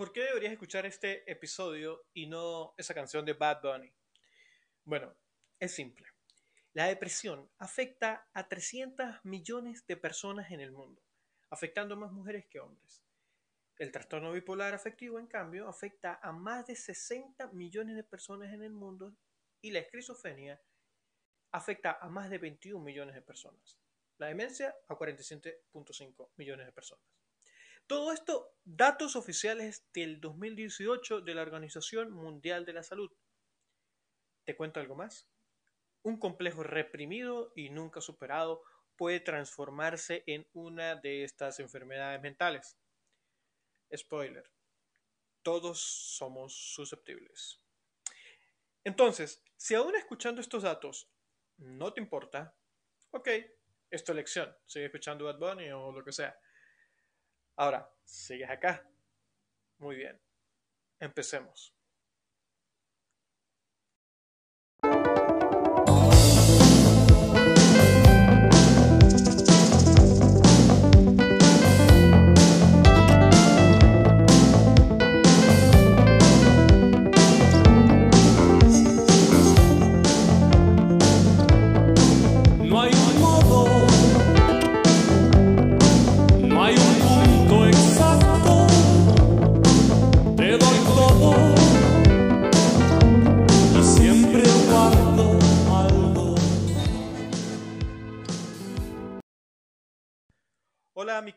¿Por qué deberías escuchar este episodio y no esa canción de Bad Bunny? Bueno, es simple. La depresión afecta a 300 millones de personas en el mundo, afectando a más mujeres que hombres. El trastorno bipolar afectivo, en cambio, afecta a más de 60 millones de personas en el mundo y la esquizofrenia afecta a más de 21 millones de personas. La demencia a 47.5 millones de personas. Todo esto, datos oficiales del 2018 de la Organización Mundial de la Salud. ¿Te cuento algo más? Un complejo reprimido y nunca superado puede transformarse en una de estas enfermedades mentales. Spoiler. Todos somos susceptibles. Entonces, si aún escuchando estos datos no te importa, ok, es elección. Sigue escuchando Bad Bunny o lo que sea. Ahora, ¿sigues acá? Muy bien. Empecemos.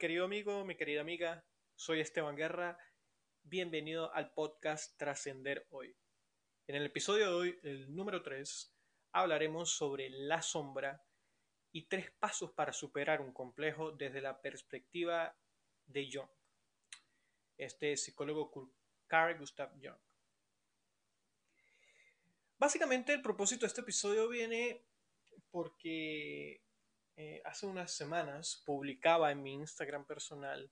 Querido amigo, mi querida amiga, soy Esteban Guerra, bienvenido al podcast Trascender Hoy. En el episodio de hoy, el número 3, hablaremos sobre la sombra y tres pasos para superar un complejo desde la perspectiva de Jung, este psicólogo Carl Gustav Jung. Básicamente el propósito de este episodio viene porque eh, hace unas semanas publicaba en mi Instagram personal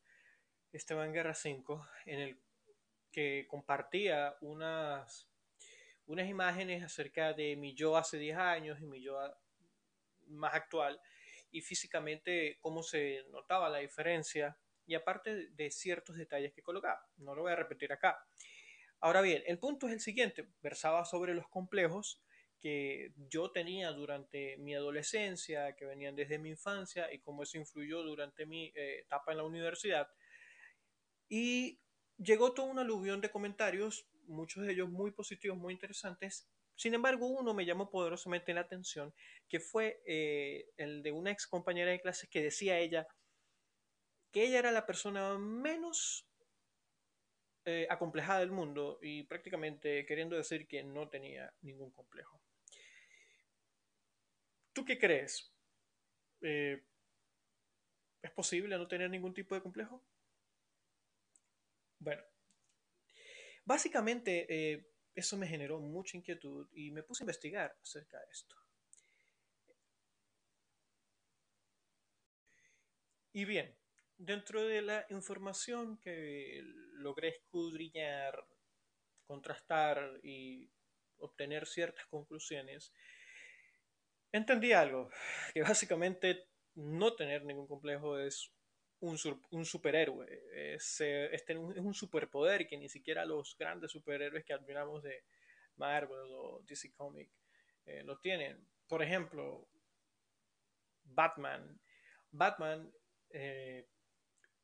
Esteban Guerra 5 en el que compartía unas, unas imágenes acerca de mi yo hace 10 años y mi yo más actual y físicamente cómo se notaba la diferencia y aparte de ciertos detalles que colocaba. No lo voy a repetir acá. Ahora bien, el punto es el siguiente. Versaba sobre los complejos que yo tenía durante mi adolescencia, que venían desde mi infancia y cómo eso influyó durante mi eh, etapa en la universidad. Y llegó todo un aluvión de comentarios, muchos de ellos muy positivos, muy interesantes. Sin embargo, uno me llamó poderosamente la atención, que fue eh, el de una ex compañera de clases que decía ella que ella era la persona menos eh, acomplejada del mundo y prácticamente queriendo decir que no tenía ningún complejo. ¿Tú qué crees? Eh, ¿Es posible no tener ningún tipo de complejo? Bueno, básicamente eh, eso me generó mucha inquietud y me puse a investigar acerca de esto. Y bien, dentro de la información que logré escudriñar, contrastar y obtener ciertas conclusiones, entendí algo, que básicamente no tener ningún complejo es un, un superhéroe, es, este, es un superpoder que ni siquiera los grandes superhéroes que admiramos de Marvel o DC Comics eh, lo tienen. Por ejemplo, Batman. Batman, eh,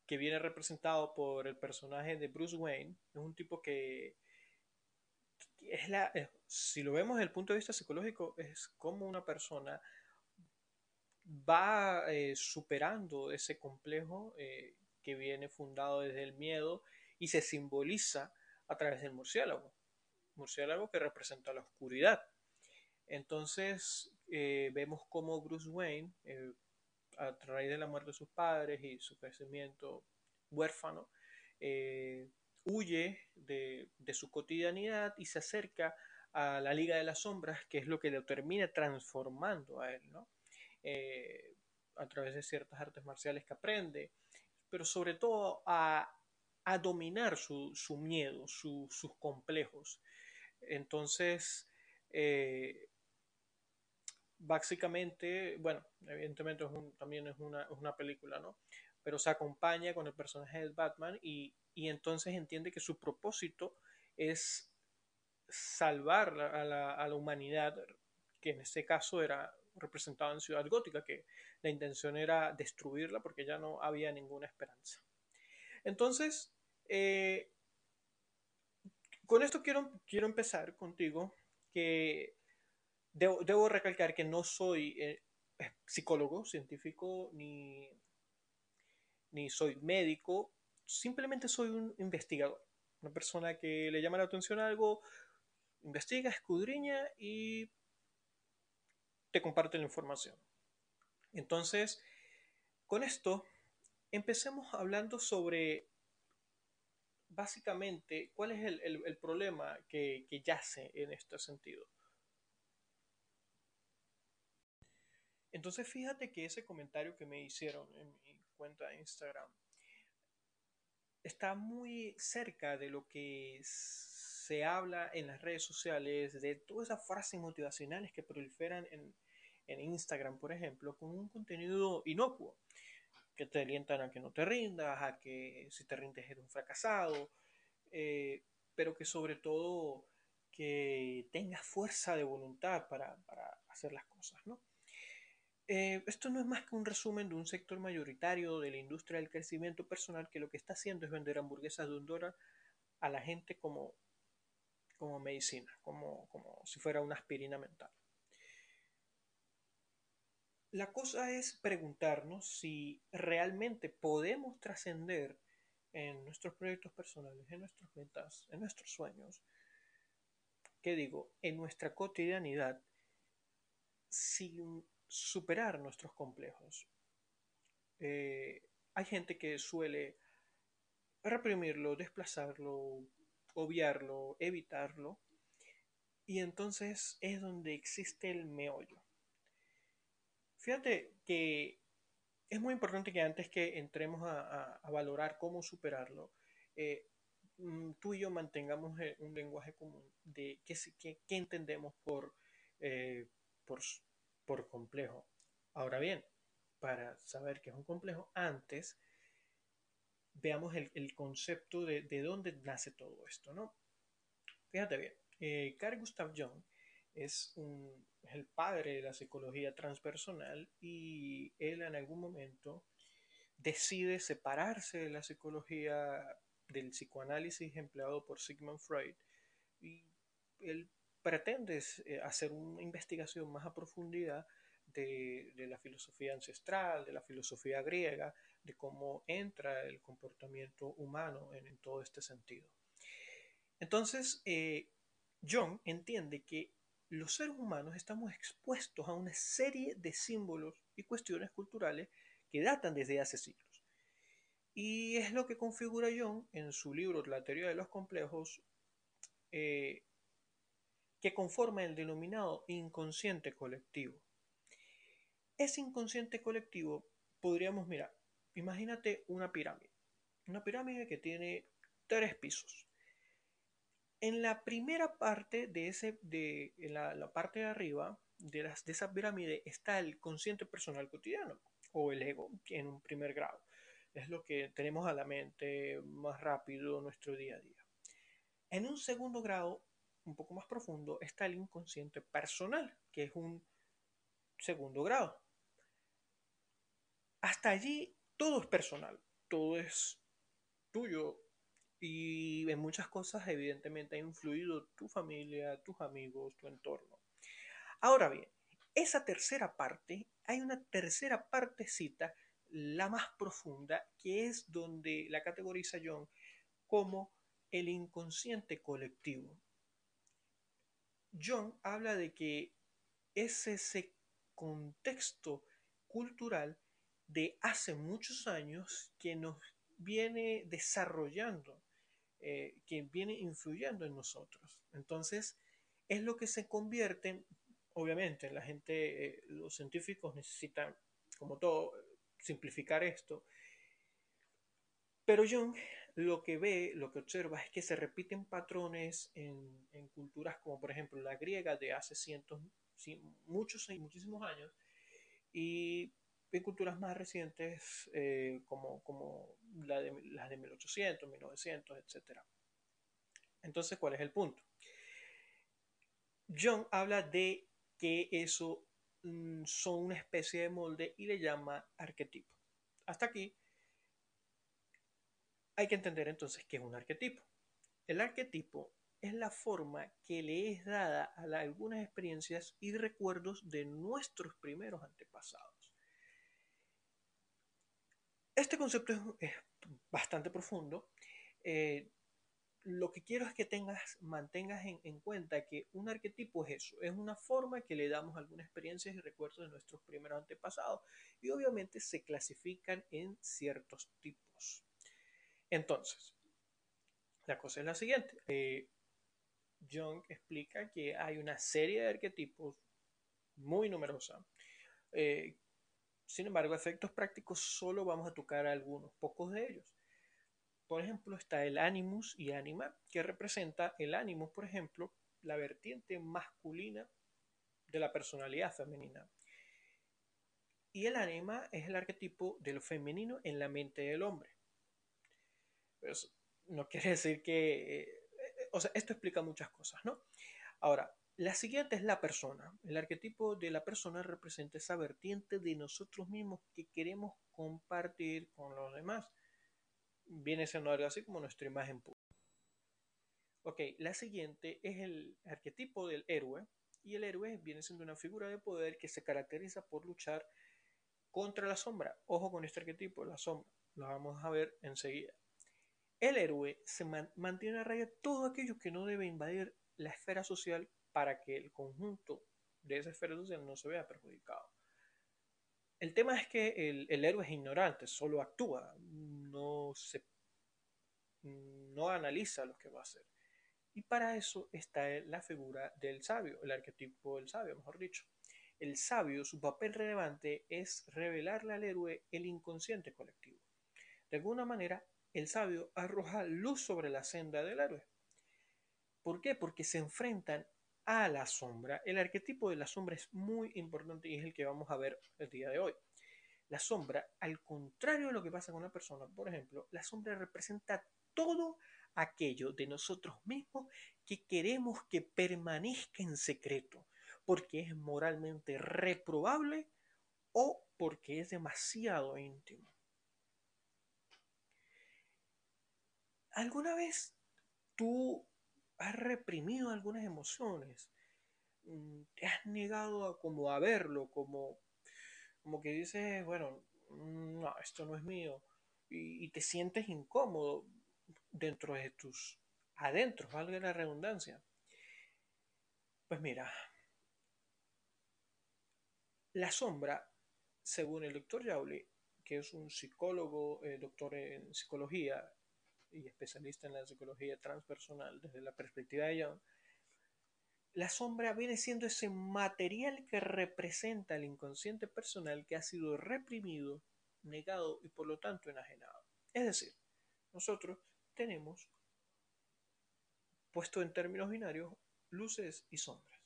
que viene representado por el personaje de Bruce Wayne, es un tipo que es la, si lo vemos desde el punto de vista psicológico, es como una persona va eh, superando ese complejo eh, que viene fundado desde el miedo y se simboliza a través del murciélago. Murciélago que representa la oscuridad. Entonces eh, vemos como Bruce Wayne, a raíz de la muerte de sus padres y su crecimiento huérfano, huye de, su cotidianidad y se acerca a la Liga de las Sombras, que es lo que lo termina transformando a él, ¿no? Eh, a través de ciertas artes marciales que aprende, pero sobre todo a, dominar su, miedo, sus complejos. Entonces, eh, básicamente, bueno, evidentemente también es una, película, ¿no? pero se acompaña con el personaje de Batman y, y entonces entiende que su propósito es salvar a la, a la humanidad, que en este caso era representado en Ciudad Gótica, que la intención era destruirla porque ya no había ninguna esperanza. Entonces, eh, con esto quiero, quiero empezar contigo, que debo, debo recalcar que no soy eh, psicólogo, científico, ni, ni soy médico, simplemente soy un investigador, una persona que le llama la atención algo, investiga, escudriña y te comparte la información. Entonces, con esto, empecemos hablando sobre básicamente cuál es el, el, el problema que, que yace en este sentido. Entonces fíjate que ese comentario que me hicieron en mi cuenta de Instagram está muy cerca de lo que se habla en las redes sociales, de todas esas frases motivacionales que proliferan en, en Instagram, por ejemplo, con un contenido inocuo, que te alientan a que no te rindas, a que si te rindes eres un fracasado, eh, pero que sobre todo que tengas fuerza de voluntad para, para hacer las cosas, ¿no? Eh, esto no es más que un resumen de un sector mayoritario de la industria del crecimiento personal que lo que está haciendo es vender hamburguesas de un dólar a la gente como, como medicina, como, como si fuera una aspirina mental. La cosa es preguntarnos si realmente podemos trascender en nuestros proyectos personales, en nuestras metas, en nuestros sueños, ¿qué digo? En nuestra cotidianidad, sin superar nuestros complejos. Eh, hay gente que suele reprimirlo, desplazarlo, obviarlo, evitarlo, y entonces es donde existe el meollo. Fíjate que es muy importante que antes que entremos a, valorar cómo superarlo, eh, mm, tú y yo mantengamos eh, un lenguaje común de qué, entendemos por, por, por complejo. Ahora bien, para saber qué es un complejo, antes veamos el, el concepto de, de, dónde nace todo esto, ¿no? Fíjate bien, eh, Carl Gustav Jung es, un, es el padre de la psicología transpersonal y él en algún momento decide separarse de la psicología del psicoanálisis empleado por Sigmund Freud y él pretende eh, hacer una investigación más a profundidad de, la filosofía ancestral, de la filosofía griega, de cómo entra el comportamiento humano en, todo este sentido. Entonces, eh, Jung entiende que los seres humanos estamos expuestos a una serie de símbolos y cuestiones culturales que datan desde hace siglos. Y es lo que configura Jung en su libro La teoría de los complejos, eh, que conforma el denominado inconsciente colectivo. Ese inconsciente colectivo podríamos mirar, imagínate una pirámide, una pirámide que tiene tres pisos. En la primera parte de, ese, de la, parte de arriba de, las, de esa pirámide está el consciente personal cotidiano o el ego en un primer grado. Es lo que tenemos a la mente más rápido nuestro día a día. En un segundo grado, un poco más profundo, está el inconsciente personal, que es un segundo grado. Hasta allí todo es personal, todo es tuyo, y en muchas cosas evidentemente ha influido tu familia, tus amigos, tu entorno. Ahora bien, esa tercera parte, hay una tercera partecita, la más profunda, que es donde la categoriza John como el inconsciente colectivo. John habla de que es ese contexto cultural de hace muchos años que nos viene desarrollando eh, que viene influyendo en nosotros. Entonces, es lo que se convierte, obviamente, la gente, eh, los científicos necesitan, como todo, simplificar esto, pero Jung lo que ve, lo que observa es que se repiten patrones en, culturas como por ejemplo la griega de hace cientos, muchos y muchísimos años, y en culturas más recientes eh, como, como la de, las de 1800, 1900, etc. Entonces, ¿cuál es el punto? John habla de que eso mm, son una especie de molde y le llama arquetipo. Hasta aquí hay que entender entonces qué es un arquetipo. El arquetipo es la forma que le es dada a algunas experiencias y recuerdos de nuestros primeros antepasados. Este concepto es, bastante profundo. Eh, lo que quiero es que tengas, mantengas en, cuenta que un arquetipo es eso, es una forma que le damos algunas experiencias y recuerdos de nuestros primeros antepasados y obviamente se clasifican en ciertos tipos. Entonces, la cosa es la siguiente. Eh, Jung explica que hay una serie de arquetipos muy numerosa. Eh, sin embargo, efectos prácticos solo vamos a tocar algunos pocos de ellos. Por ejemplo, está el animus y anima, que representa el animus, por ejemplo, la vertiente masculina de la personalidad femenina. Y el anima es el arquetipo de lo femenino en la mente del hombre. Pues, no quiere decir que eh, o sea, esto explica muchas cosas, ¿no? Ahora, la siguiente es la persona. El arquetipo de la persona representa esa vertiente de nosotros mismos que queremos compartir con los demás. Viene siendo algo así como nuestra imagen pura. Ok, la siguiente es el arquetipo del héroe. Y el héroe viene siendo una figura de poder que se caracteriza por luchar contra la sombra. Ojo con este arquetipo, la sombra. Lo vamos a ver enseguida. El héroe se mantiene a raya todo aquello que no debe invadir la esfera social para que el conjunto de esa esfera social no se vea perjudicado. El tema es que el, héroe es ignorante, solo actúa, no, se, no analiza lo que va a hacer. Y para eso está la figura del sabio, el arquetipo del sabio, mejor dicho. El sabio, su papel relevante es revelarle al héroe el inconsciente colectivo. De alguna manera, el sabio arroja luz sobre la senda del héroe. ¿Por qué? Porque se enfrentan a la sombra. El arquetipo de la sombra es muy importante y es el que vamos a ver el día de hoy. La sombra, al contrario de lo que pasa con una persona, por ejemplo, la sombra representa todo aquello de nosotros mismos que queremos que permanezca en secreto, porque es moralmente reprobable o porque es demasiado íntimo. ¿Alguna vez tú has reprimido algunas emociones? Mm, ¿Te has negado a, como a verlo? Como, como que dices, bueno, mm, no, esto no es mío. Y, te sientes incómodo dentro de tus adentros, valga la redundancia. Pues mira, la sombra, según el doctor Yauli, que es un psicólogo, eh, doctor en psicología y especialista en la psicología transpersonal desde la perspectiva de Jung, la sombra viene siendo ese material que representa el inconsciente personal que ha sido reprimido, negado y por lo tanto enajenado. Es decir, nosotros tenemos, puesto en términos binarios, luces y sombras.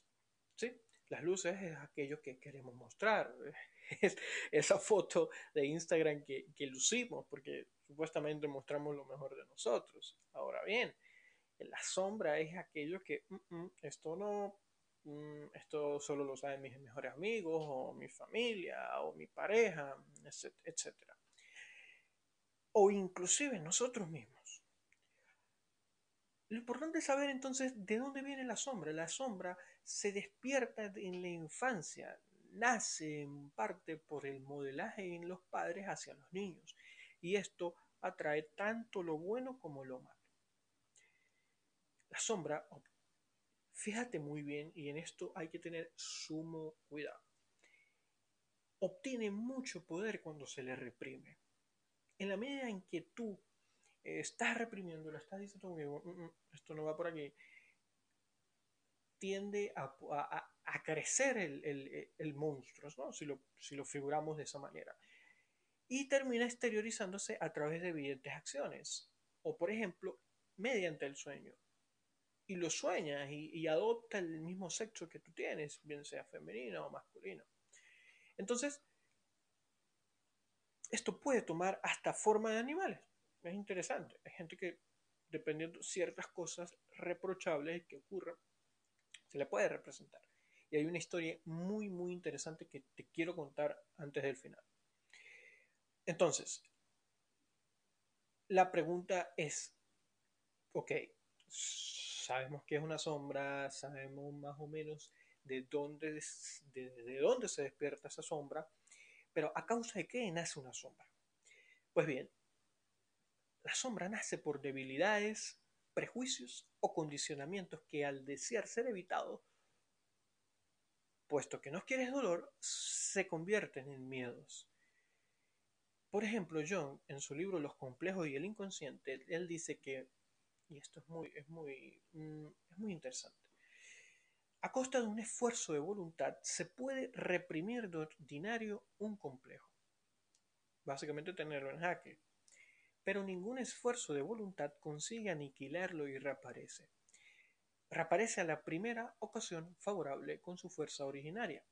¿sí? Las luces es aquello que queremos mostrar, es esa foto de Instagram que, que lucimos, porque supuestamente mostramos lo mejor de nosotros. Ahora bien, la sombra es aquello que mm, mm, esto no, mm, esto solo lo saben mis mejores amigos o mi familia o mi pareja, etc. O inclusive nosotros mismos. Lo importante es saber entonces de dónde viene la sombra. La sombra se despierta en la infancia, nace en parte por el modelaje en los padres hacia los niños y esto atrae tanto lo bueno como lo malo. La sombra, fíjate muy bien y en esto hay que tener sumo cuidado. Obtiene mucho poder cuando se le reprime. En la medida en que tú eh, estás reprimiendo, lo estás diciendo, mm, mm, esto no va por aquí, tiende a, crecer el, monstruo, si, lo, si lo figuramos de esa manera y termina exteriorizándose a través de evidentes acciones o por ejemplo mediante el sueño y lo sueñas y, adopta el mismo sexo que tú tienes, bien sea femenino o masculino. Entonces, esto puede tomar hasta forma de animales. Es interesante. Hay gente que, dependiendo ciertas cosas reprochables que ocurran, se le puede representar. Y hay una historia muy, muy interesante que te quiero contar antes del final. Entonces, la pregunta es, ok, sabemos que es una sombra, sabemos más o menos de dónde, de, dónde se despierta esa sombra, pero ¿a causa de qué nace una sombra? Pues bien, la sombra nace por debilidades, prejuicios o condicionamientos que al desear ser evitados, puesto que no quieres dolor, se convierten en miedos. Por ejemplo, John, en su libro Los complejos y el inconsciente, él dice que, y esto es muy, es muy, mm, es muy interesante, a costa de un esfuerzo de voluntad se puede reprimir de ordinario un complejo. Básicamente tenerlo en jaque. Pero ningún esfuerzo de voluntad consigue aniquilarlo y reaparece. Reaparece a la primera ocasión favorable con su fuerza originaria.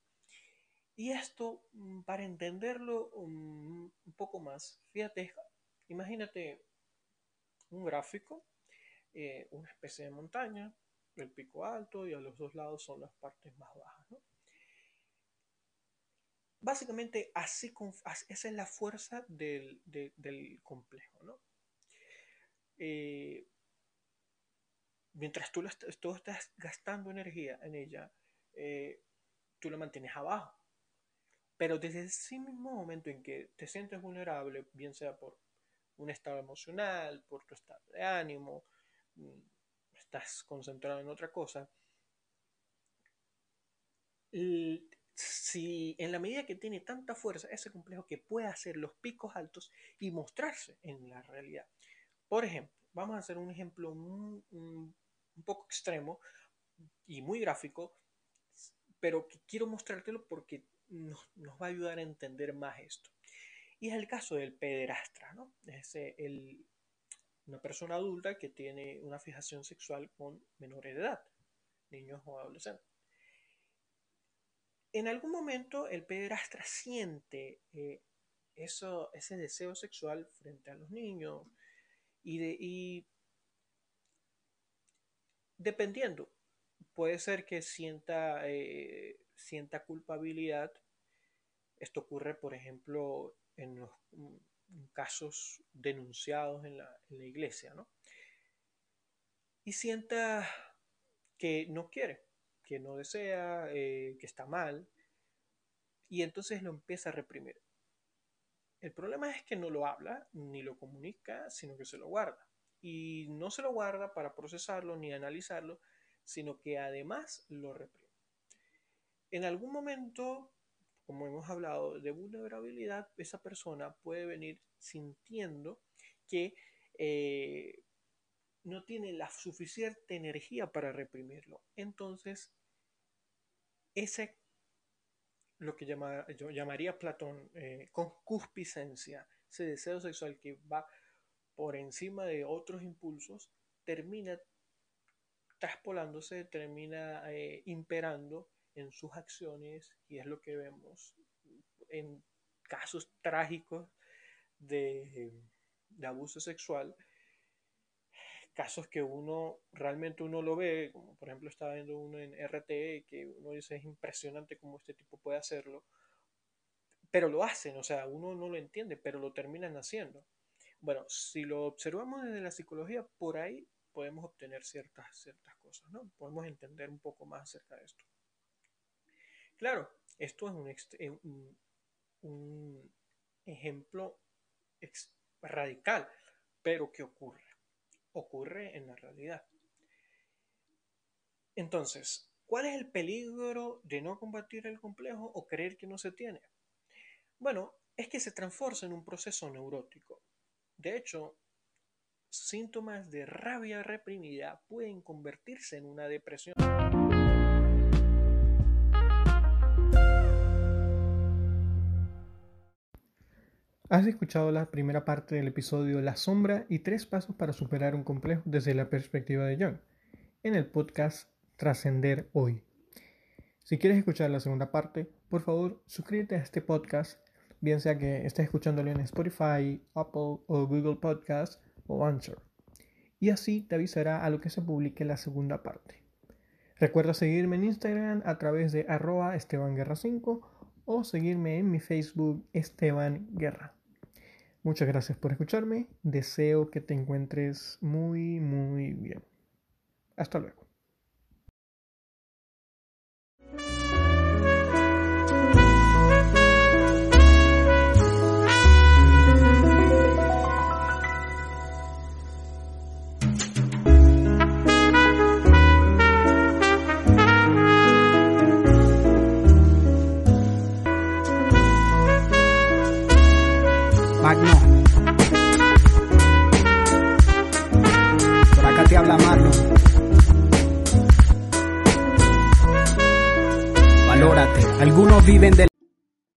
Y esto, mm, para entenderlo mm, un poco más, fíjate, imagínate un gráfico, eh, una especie de montaña, el pico alto y a los dos lados son las partes más bajas. Básicamente, así, esa es la fuerza del, complejo. Eh, mientras tú, estás gastando energía en ella, eh, tú lo mantienes abajo. Pero desde ese mismo momento en que te sientes vulnerable, bien sea por un estado emocional, por tu estado de ánimo, mm, estás concentrado en otra cosa, si en la medida que tiene tanta fuerza ese complejo que puede hacer los picos altos y mostrarse en la realidad. Por ejemplo, vamos a hacer un ejemplo un, un poco extremo y muy gráfico, pero que quiero mostrártelo porque nos, va a ayudar a entender más esto. Y es el caso del pederastra, ¿no? Es el, una persona adulta que tiene una fijación sexual con menores de edad, niños o adolescentes. En algún momento el pederastra siente eh, eso, ese deseo sexual frente a los niños y, de, dependiendo, puede ser que sienta eh, sienta culpabilidad. Esto ocurre, por ejemplo, en los casos denunciados en la, iglesia, ¿no? Y sienta que no quiere, que no desea, eh, que está mal, y entonces lo empieza a reprimir. El problema es que no lo habla ni lo comunica, sino que se lo guarda. Y no se lo guarda para procesarlo ni analizarlo, sino que además lo reprime. En algún momento, como hemos hablado de vulnerabilidad, esa persona puede venir sintiendo que eh, no tiene la suficiente energía para reprimirlo. Entonces, ese, lo que yo llamaría Platón, eh, concupiscencia, ese deseo sexual que va por encima de otros impulsos, termina traspolándose, termina eh, imperando en sus acciones y es lo que vemos en casos trágicos de, abuso sexual, casos que uno realmente uno lo ve, como por ejemplo estaba viendo uno en RTE, que uno dice es impresionante cómo este tipo puede hacerlo, pero lo hacen, o sea, uno no lo entiende, pero lo terminan haciendo. Bueno, si lo observamos desde la psicología, por ahí podemos obtener ciertas, ciertas cosas, ¿no? Podemos entender un poco más acerca de esto. Claro, esto es un, un, ejemplo radical, pero ¿qué ocurre? Ocurre en la realidad. Entonces, ¿cuál es el peligro de no combatir el complejo o creer que no se tiene? Bueno, es que se transforma en un proceso neurótico. De hecho, síntomas de rabia reprimida pueden convertirse en una depresión. Has escuchado la primera parte del episodio La sombra y tres pasos para superar un complejo desde la perspectiva de John en el podcast Trascender Hoy. Si quieres escuchar la segunda parte, por favor suscríbete a este podcast bien sea que estés escuchándolo en Spotify, Apple o Google Podcast o Answer. Y así te avisará a lo que se publique la segunda parte. Recuerda seguirme en Instagram a través de arroba estebanguerra5 o seguirme en mi Facebook Esteban Guerra. Muchas gracias por escucharme. Deseo que te encuentres muy, muy bien. Hasta luego. Algunos viven de